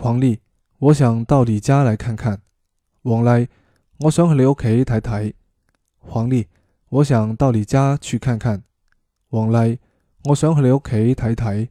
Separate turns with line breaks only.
黄丽，我想到你家来看看。王丽，我想去你屋企睇睇。黄丽，我想到你家去看看。王丽，我想去你屋企睇睇。